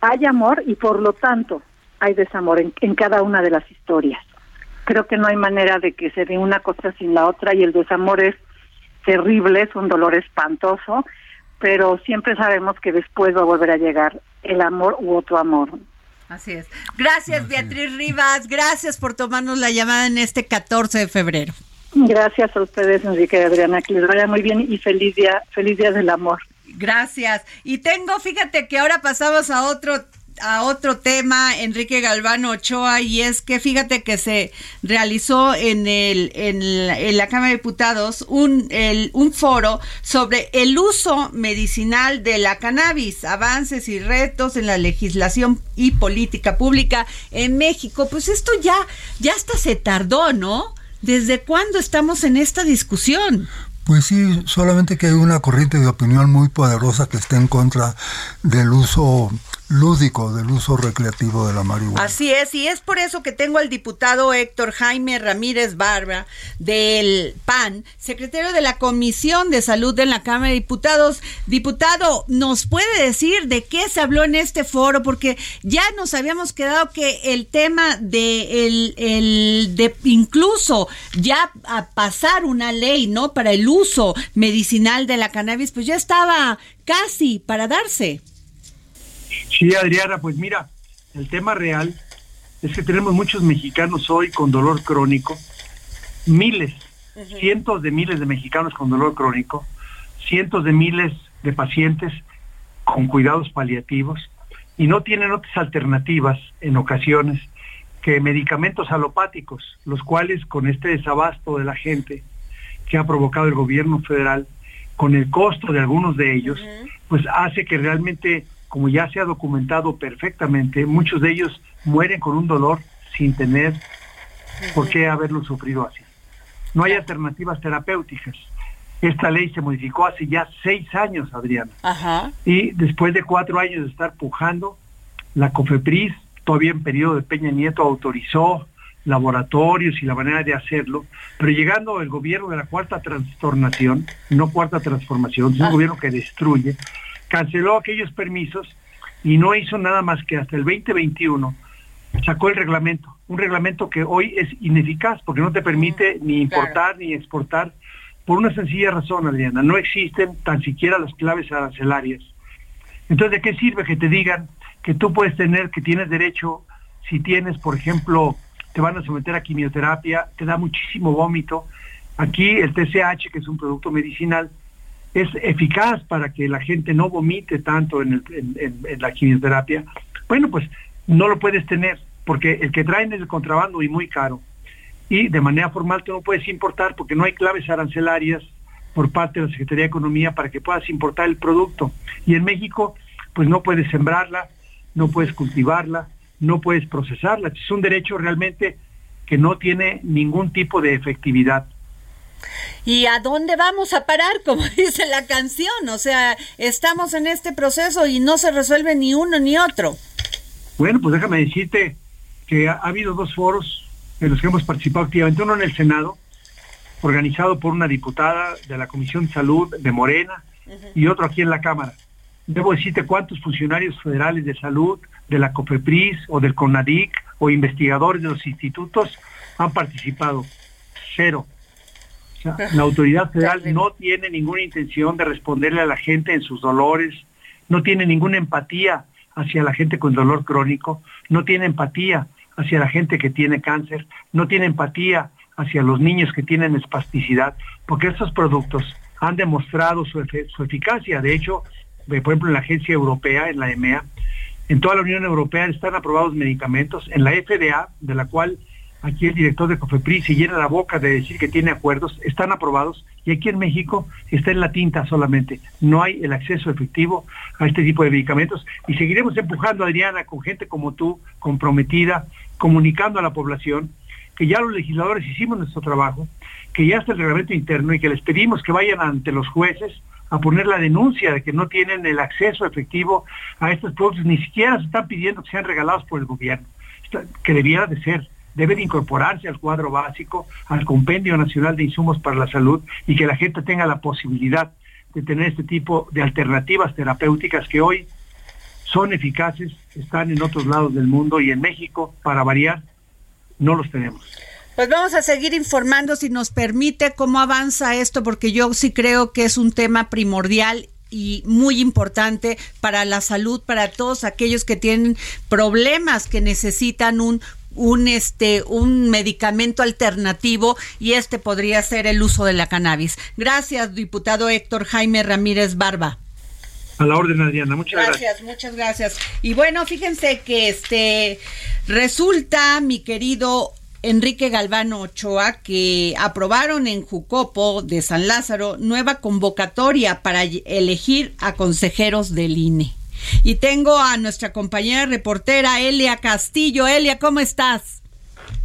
hay amor y por lo tanto hay desamor en, cada una de las historias. Creo que no hay manera de que se dé una cosa sin la otra y el desamor es terrible, es un dolor espantoso, pero siempre sabemos que después va a volver a llegar el amor u otro amor. Así es. Gracias, Beatriz Rivas. Gracias por tomarnos la llamada en este 14 de febrero. Gracias a ustedes, Enrique y Adriana. Que les vaya muy bien y feliz día, feliz día del amor. Gracias. Y tengo, fíjate que ahora pasamos a otro a otro tema, Enrique Galvano Ochoa, y es que fíjate que se realizó en, el, en, la, Cámara de Diputados un, un foro sobre el uso medicinal de la cannabis, avances y retos en la legislación y política pública en México. Pues esto ya, ya hasta se tardó, ¿no? ¿Desde cuándo estamos en esta discusión? Pues sí, solamente que hay una corriente de opinión muy poderosa que está en contra del uso lúdico del uso recreativo de la marihuana. Así es, y es por eso que tengo al diputado Héctor Jaime Ramírez Barba del PAN, secretario de la Comisión de Salud de la Cámara de Diputados. Diputado, ¿nos puede decir de qué se habló en este foro? Porque ya nos habíamos quedado que el tema de el, el de incluso ya a pasar una ley, ¿no? Para el uso medicinal de la cannabis, pues ya estaba casi para darse. Sí, Adriana, pues mira, el tema real es que tenemos muchos mexicanos hoy con dolor crónico, miles, cientos de miles de mexicanos con dolor crónico, cientos de miles de pacientes con cuidados paliativos y no tienen otras alternativas en ocasiones que medicamentos alopáticos, los cuales con este desabasto de la gente que ha provocado el gobierno federal, con el costo de algunos de ellos, pues hace que realmente como ya se ha documentado perfectamente, muchos de ellos mueren con un dolor sin tener por qué haberlo sufrido así. No hay alternativas terapéuticas. Esta ley se modificó hace ya seis años, Adriana. Y después de cuatro años de estar pujando, la COFEPRIS, todavía en periodo de Peña Nieto, autorizó laboratorios y la manera de hacerlo, pero llegando el gobierno de la cuarta trastornación, no cuarta transformación, es un ah. gobierno que destruye, canceló aquellos permisos y no hizo nada más que hasta el 2021 sacó el reglamento, un reglamento que hoy es ineficaz porque no te permite ni importar ni exportar por una sencilla razón, Adriana, no existen tan siquiera las claves arancelarias. Entonces, ¿de qué sirve que te digan que tú puedes tener, que tienes derecho, si tienes, por ejemplo, te van a someter a quimioterapia, te da muchísimo vómito? Aquí el TCH, que es un producto medicinal, es eficaz para que la gente no vomite tanto en, la quimioterapia, bueno, pues no lo puedes tener, porque el que traen es el contrabando y muy caro. Y de manera formal tú no puedes importar porque no hay claves arancelarias por parte de la Secretaría de Economía para que puedas importar el producto. Y en México, pues no puedes sembrarla, no puedes cultivarla, no puedes procesarla. Es un derecho realmente que no tiene ningún tipo de efectividad. ¿Y a dónde vamos a parar? Como dice la canción. O sea, estamos en este proceso y no se resuelve ni uno ni otro. Bueno, pues déjame decirte que ha, habido dos foros en los que hemos participado activamente. Uno en el Senado, organizado por una diputada de la Comisión de Salud de Morena, y otro aquí en la Cámara. Debo decirte cuántos funcionarios federales de salud, de la COFEPRIS o del CONADIC o investigadores de los institutos han participado. Cero. La autoridad federal no tiene ninguna intención de responderle a la gente en sus dolores, no tiene ninguna empatía hacia la gente con dolor crónico, no tiene empatía hacia la gente que tiene cáncer, no tiene empatía hacia los niños que tienen espasticidad, porque estos productos han demostrado su, su eficacia. De hecho, por ejemplo, en la agencia europea, en la EMEA, en toda la Unión Europea están aprobados medicamentos, en la FDA, de la cual aquí el director de COFEPRIS se llena la boca de decir que tiene acuerdos, están aprobados y aquí en México está en la tinta solamente. No hay el acceso efectivo a este tipo de medicamentos y seguiremos empujando, Adriana, con gente como tú, comprometida, comunicando a la población que ya los legisladores hicimos nuestro trabajo, que ya está el reglamento interno y que les pedimos que vayan ante los jueces a poner la denuncia de que no tienen el acceso efectivo a estos productos, ni siquiera se están pidiendo que sean regalados por el gobierno, que debiera de ser debe de incorporarse al cuadro básico, al Compendio Nacional de Insumos para la Salud y que la gente tenga la posibilidad de tener este tipo de alternativas terapéuticas que hoy son eficaces, están en otros lados del mundo y en México, para variar, no los tenemos. Pues vamos a seguir informando si nos permite cómo avanza esto, porque yo sí creo que es un tema primordial y muy importante para la salud, para todos aquellos que tienen problemas, que necesitan un un este un medicamento alternativo y este podría ser el uso de la cannabis. Gracias, diputado Héctor Jaime Ramírez Barba. A la orden, Adriana. Muchas gracias. Gracias, muchas gracias. Y bueno, fíjense que este resulta, mi querido Enrique Galvano Ochoa, que aprobaron en Jucopo de San Lázaro nueva convocatoria para elegir a consejeros del INE. Y tengo a nuestra compañera reportera Elia Castillo. Elia, ¿cómo estás?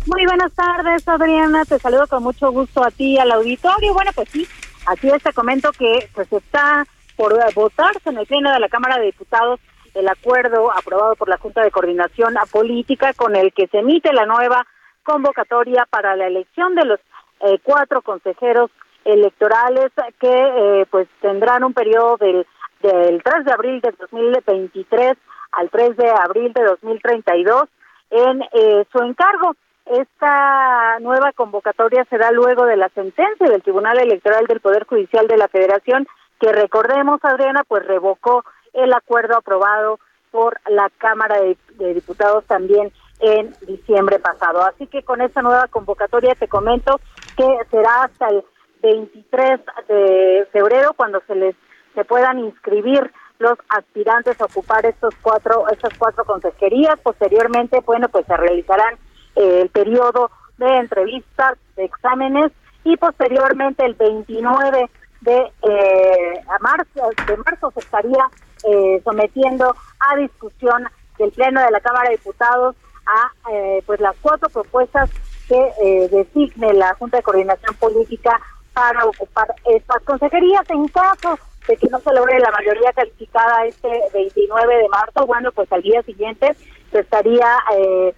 Muy buenas tardes, Adriana. Te saludo con mucho gusto a ti, al auditorio. Bueno, pues sí, aquí te comento que pues está por votarse en el Pleno de la Cámara de Diputados el acuerdo aprobado por la Junta de Coordinación Política con el que se emite la nueva convocatoria para la elección de los eh, cuatro consejeros electorales que eh, pues tendrán un periodo del, del 3 de abril de 2023 al 3 de abril de 2032 en eh, su encargo. Esta nueva convocatoria será luego de la sentencia del Tribunal Electoral del Poder Judicial de la Federación, que recordemos, Adriana, pues revocó el acuerdo aprobado por la Cámara de, Diputados también en diciembre pasado. Así que con esta nueva convocatoria te comento que será hasta el 23 de febrero cuando se les se puedan inscribir los aspirantes a ocupar estos cuatro estas cuatro consejerías. Posteriormente, bueno, pues se realizarán eh, el periodo de entrevistas, de exámenes y posteriormente el 29 de eh, marzo de marzo se estaría eh, sometiendo a discusión del pleno de la Cámara de Diputados a eh, pues las cuatro propuestas que designe la Junta de Coordinación Política para ocupar estas consejerías en caso de que no se logre la mayoría calificada este 29 de marzo, bueno, pues al día siguiente se estaría eh,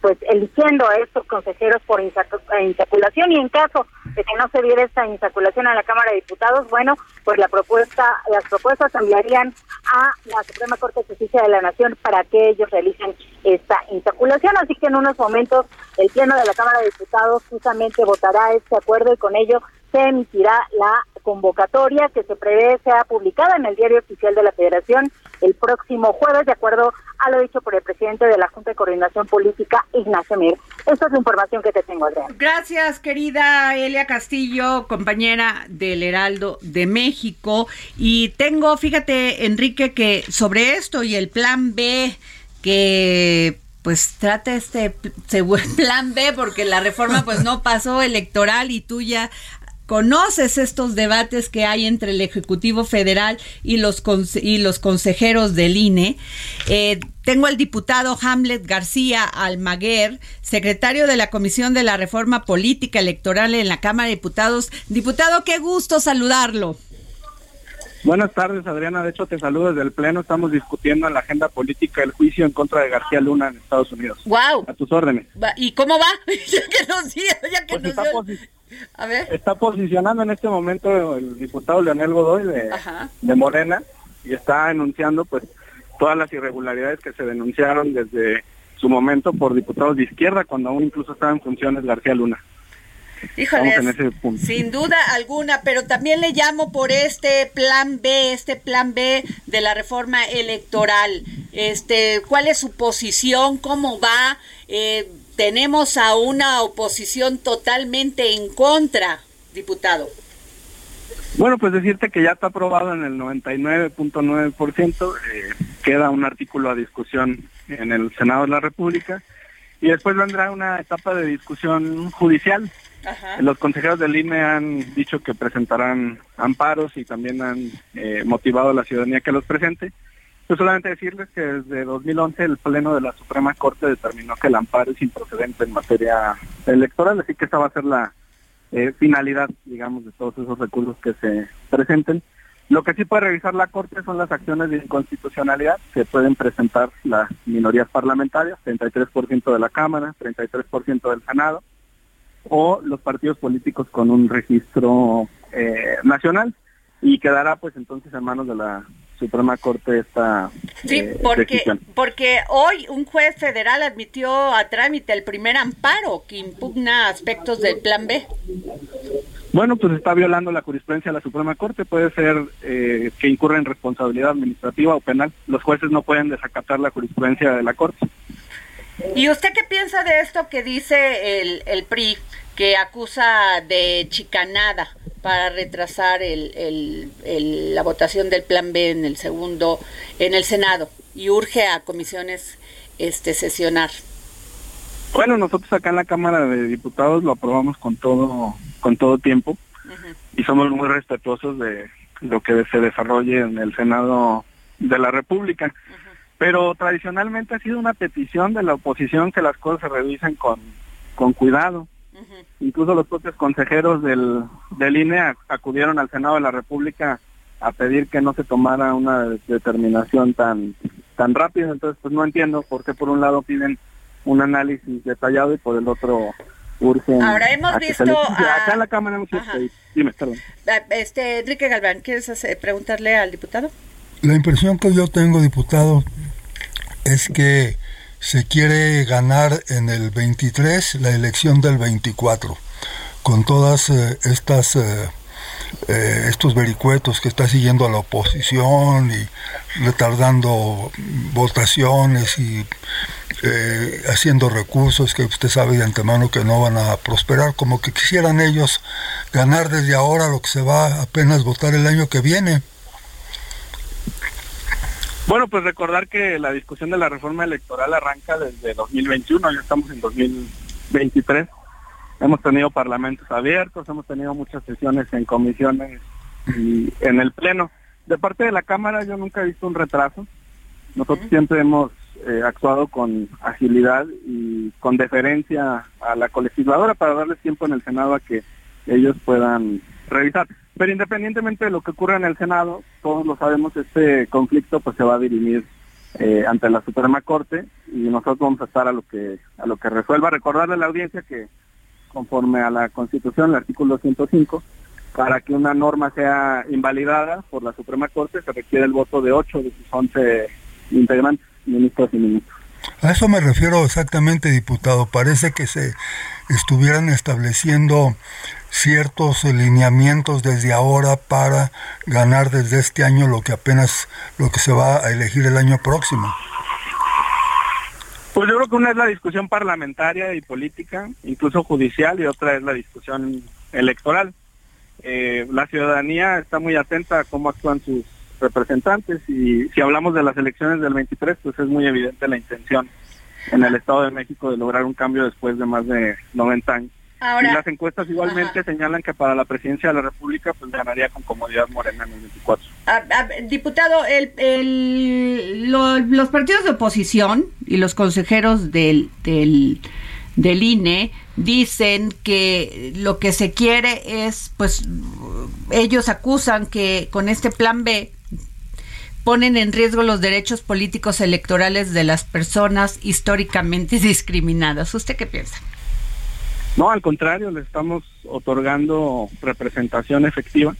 pues eligiendo a estos consejeros por insaculación y en caso de que no se viera esta insaculación a la Cámara de Diputados, bueno, pues la propuesta, las propuestas enviarían a la Suprema Corte de Justicia de la Nación para que ellos realicen esta insaculación. Así que en unos momentos el Pleno de la Cámara de Diputados justamente votará este acuerdo y con ello se emitirá la convocatoria que se prevé sea publicada en el Diario Oficial de la Federación el próximo jueves, de acuerdo a lo dicho por el presidente de la Junta de Coordinación Política, Ignacio Mir. Esta es la información que te tengo, Adrián. Gracias, querida Elia Castillo, compañera del Heraldo de México. Y tengo, fíjate, Enrique, que sobre esto y el plan B que pues trata este plan B porque la reforma pues no pasó electoral y tú ya conoces estos debates que hay entre el Ejecutivo Federal y los, y los consejeros del INE. Eh, tengo al diputado Hamlet García Almaguer, secretario de la Comisión de la Reforma Política Electoral en la Cámara de Diputados. Diputado, qué gusto saludarlo. Buenas tardes, Adriana. De hecho, te saludo desde el Pleno. Estamos discutiendo en la agenda política el juicio en contra de García Luna en Estados Unidos. ¡Wow! A tus órdenes. ¿Y cómo va? ya que nos, ya que pues Está posicionando en este momento el diputado Leonel Godoy de, de Morena y está denunciando pues todas las irregularidades que se denunciaron desde su momento por diputados de izquierda cuando aún incluso estaba en funciones García Luna. Híjole, sin duda alguna, pero también le llamo por este plan B, este plan B de la reforma electoral. Este, ¿cuál es su posición? ¿Cómo va? Eh, tenemos a una oposición totalmente en contra, diputado. Bueno, pues decirte que ya está aprobado en el 99.9%, eh, queda un artículo a discusión en el Senado de la República y después vendrá una etapa de discusión judicial. Los consejeros del INE han dicho que presentarán amparos y también han eh, motivado a la ciudadanía que los presente. Pues solamente decirles que desde 2011 el Pleno de la Suprema Corte determinó que el amparo es improcedente en materia electoral, así que esa va a ser la eh, finalidad, digamos, de todos esos recursos que se presenten. Lo que sí puede revisar la Corte son las acciones de inconstitucionalidad que pueden presentar las minorías parlamentarias, 33% de la Cámara, 33% del Senado, o los partidos políticos con un registro eh, nacional y quedará pues entonces en manos de la Suprema Corte esta Sí, eh, porque, porque hoy un juez federal admitió a trámite el primer amparo que impugna aspectos del Plan B. Bueno, pues está violando la jurisprudencia de la Suprema Corte. Puede ser eh, que incurra en responsabilidad administrativa o penal. Los jueces no pueden desacatar la jurisprudencia de la Corte. ¿Y usted qué piensa de esto que dice el, el PRI, que acusa de chicanada para retrasar el, el, la votación del plan B en el segundo, en el Senado, y urge a comisiones este sesionar. Bueno, nosotros acá en la Cámara de Diputados lo aprobamos con todo, con todo tiempo y somos muy respetuosos de lo que se desarrolle en el Senado de la República. Pero tradicionalmente ha sido una petición de la oposición que las cosas se revisen con, con cuidado. Incluso los propios consejeros del, del INE acudieron al Senado de la República a pedir que no se tomara una determinación tan tan rápida. Entonces, pues no entiendo por qué por un lado piden un análisis detallado y por el otro urgen. Ahora hemos visto acá en la cámara hemos visto, dime, perdón. Este Enrique Galván, ¿quieres preguntarle al diputado? La impresión que yo tengo, diputado, es que se quiere ganar en el 23 la elección del 24 con todas eh, estas eh, eh, estos vericuetos que está siguiendo a la oposición y retardando votaciones y haciendo recursos que usted sabe de antemano que no van a prosperar, como que quisieran ellos ganar desde ahora lo que se va apenas votar el año que viene. Bueno, pues recordar que la discusión de la reforma electoral arranca desde 2021, ya estamos en 2023. Hemos tenido parlamentos abiertos, hemos tenido muchas sesiones en comisiones y en el Pleno. De parte de la Cámara yo nunca he visto un retraso. Nosotros siempre hemos eh, actuado con agilidad y con deferencia a la colegisladora para darles tiempo en el Senado a que ellos puedan revisar. Pero independientemente de lo que ocurra en el Senado, todos lo sabemos, este conflicto pues se va a dirimir eh, ante la Suprema Corte y nosotros vamos a estar a lo que a lo que resuelva. Recordarle a la audiencia que conforme a la Constitución, el artículo 105, para que una norma sea invalidada por la Suprema Corte se requiere el voto de 8 de sus 11 integrantes, ministros y ministros. A eso me refiero exactamente, diputado. Parece que se estuvieran estableciendo ciertos lineamientos desde ahora para ganar desde este año lo que apenas lo que se va a elegir el año próximo? Pues yo creo que una es la discusión parlamentaria y política, incluso judicial, y otra es la discusión electoral. Eh, la ciudadanía está muy atenta a cómo actúan sus representantes y si hablamos de las elecciones del 23, pues es muy evidente la intención en el Estado de México de lograr un cambio después de más de 90 años y las encuestas igualmente señalan que para la presidencia de la República pues ganaría con comodidad Morena en el 24. diputado, el, los partidos de oposición y los consejeros del, del, del INE dicen que lo que se quiere es, pues, ellos acusan que con este plan B ponen en riesgo los derechos políticos electorales de las personas históricamente discriminadas. ¿Usted qué piensa? No, al contrario, le estamos otorgando representación efectiva.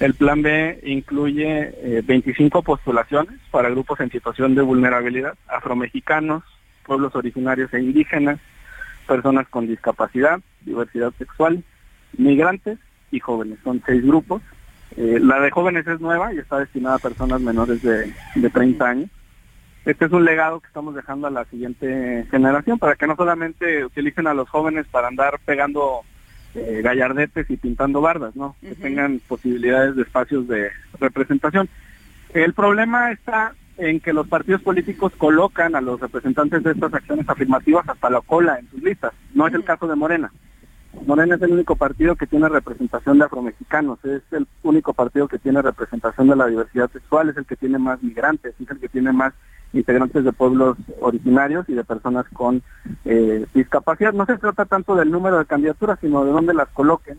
El plan B incluye 25 eh, postulaciones para grupos en situación de vulnerabilidad, afromexicanos, pueblos originarios e indígenas, personas con discapacidad, diversidad sexual, migrantes y jóvenes. Son seis grupos. Eh, la de jóvenes es nueva y está destinada a personas menores de, de 30 años este es un legado que estamos dejando a la siguiente generación para que no solamente utilicen a los jóvenes para andar pegando eh, gallardetes y pintando bardas, ¿no? Que tengan posibilidades de espacios de representación. El problema está en que los partidos políticos colocan a los representantes de estas acciones afirmativas hasta la cola en sus listas. No es el caso de Morena. Morena es el único partido que tiene representación de afromexicanos, es el único partido que tiene representación de la diversidad sexual, es el que tiene más migrantes, es el que tiene más integrantes de pueblos originarios y de personas con eh, discapacidad. No se trata tanto del número de candidaturas, sino de dónde las coloquen.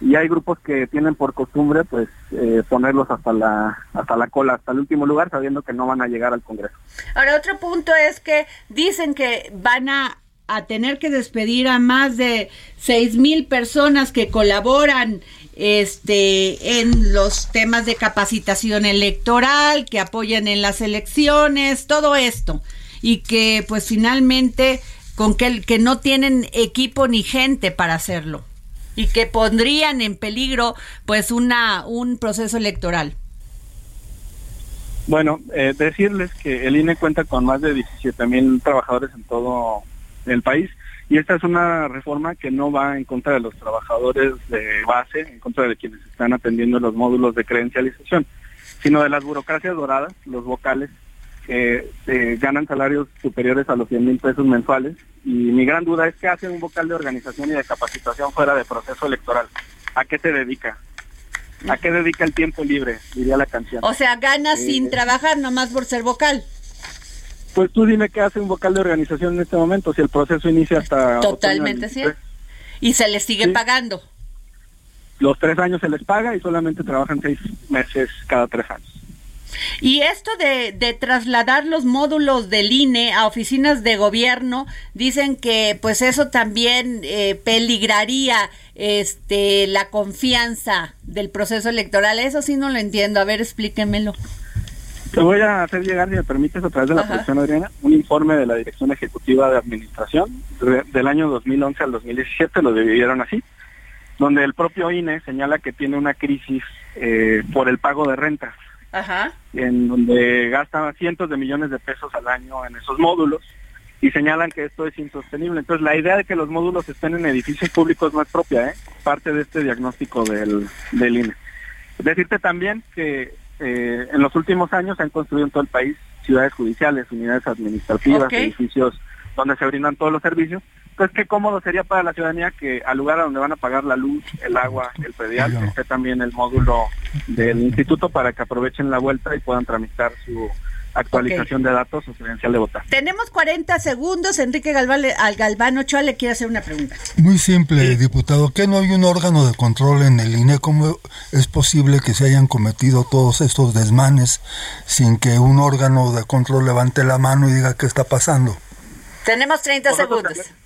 Y hay grupos que tienen por costumbre pues eh, ponerlos hasta la hasta la cola, hasta el último lugar, sabiendo que no van a llegar al Congreso. Ahora, otro punto es que dicen que van a a tener que despedir a más de seis mil personas que colaboran este en los temas de capacitación electoral, que apoyan en las elecciones, todo esto y que pues finalmente con que, no tienen equipo ni gente para hacerlo y que pondrían en peligro pues una un proceso electoral. Bueno, eh, decirles que el INE cuenta con más de 17 mil trabajadores en todo el país Y esta es una reforma que no va en contra de los trabajadores de base, en contra de quienes están atendiendo los módulos de credencialización, sino de las burocracias doradas, los vocales, que eh, ganan salarios superiores a los 100 mil pesos mensuales. Y mi gran duda es qué hace un vocal de organización y de capacitación fuera de proceso electoral. ¿A qué se dedica? ¿A qué dedica el tiempo libre? Diría la canción. O sea, gana Eh, sin trabajar nomás por ser vocal. Pues tú dime qué hace un vocal de organización en este momento, si el proceso inicia hasta... Totalmente cierto. Y se les sigue pagando. Los tres años se les paga y solamente trabajan seis meses cada tres años. Y esto de, de trasladar los módulos del INE a oficinas de gobierno, dicen que pues eso también eh, peligraría este la confianza del proceso electoral. Eso sí no lo entiendo. A ver, explíquemelo. Te voy a hacer llegar, si me permites, a través de la Ajá. producción, Adriana, un informe de la Dirección Ejecutiva de Administración de- del año 2011 al 2017, lo dividieron así, donde el propio INE señala que tiene una crisis eh, por el pago de rentas, Ajá. en donde gasta cientos de millones de pesos al año en esos módulos y señalan que esto es insostenible. Entonces, la idea de que los módulos estén en edificios públicos no es propia, ¿eh? parte de este diagnóstico del, del INE. Decirte también que eh, en los últimos años se han construido en todo el país ciudades judiciales, unidades administrativas, edificios donde se brindan todos los servicios. Entonces, qué cómodo sería para la ciudadanía que al lugar a donde van a pagar la luz, el agua, el predial, esté también el módulo del instituto para que aprovechen la vuelta y puedan tramitar su actualización de datos o credencial de votar. Tenemos 40 segundos. Enrique Galván, al Galván Ochoa le quiere hacer una pregunta. Muy simple, diputado. ¿Que no hay un órgano de control en el INE? ¿Cómo es posible que se hayan cometido todos estos desmanes sin que un órgano de control levante la mano y diga qué está pasando? Tenemos 30 Nosotros segundos.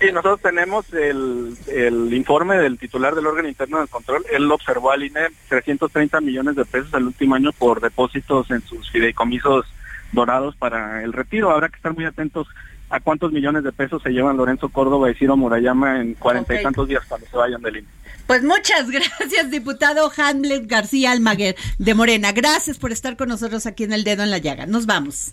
Sí, nosotros tenemos el, el informe del titular del órgano interno de control. Él observó al INE 330 millones de pesos el último año por depósitos en sus fideicomisos dorados para el retiro. Habrá que estar muy atentos a cuántos millones de pesos se llevan Lorenzo Córdoba y Ciro Murayama en cuarenta Ok. y tantos días cuando se vayan del INE. Pues muchas gracias, diputado Hamlet García Almaguer de Morena. Gracias por estar con nosotros aquí en El Dedo en la Llaga. Nos vamos.